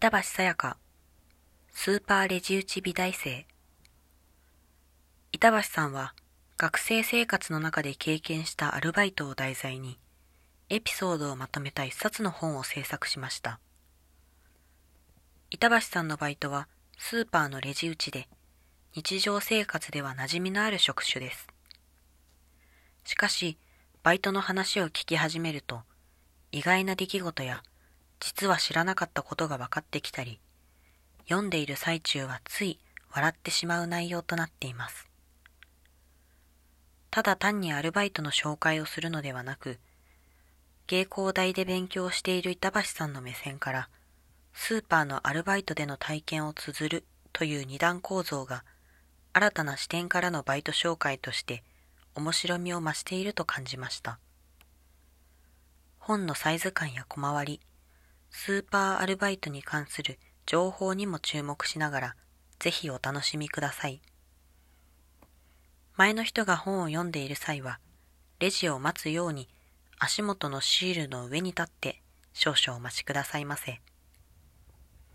板橋さやか、スーパーレジ打ち美大生。板橋さんは学生生活の中で経験したアルバイトを題材に、エピソードをまとめた一冊の本を制作しました。板橋さんのバイトはスーパーのレジ打ちで、日常生活では馴染みのある職種です。しかし、バイトの話を聞き始めると、意外な出来事や実は知らなかったことが分かってきたり、読んでいる最中はつい笑ってしまう内容となっています。ただ単にアルバイトの紹介をするのではなく、芸工大で勉強している板橋さんの目線から、スーパーのアルバイトでの体験を綴るという二段構造が、新たな視点からのバイト紹介として面白みを増していると感じました。本のサイズ感や小回り、スーパーアルバイトに関する情報にも注目しながら、ぜひお楽しみください。前の人が本を読んでいる際は、レジを待つように足元のシールの上に立って少々お待ちくださいませ。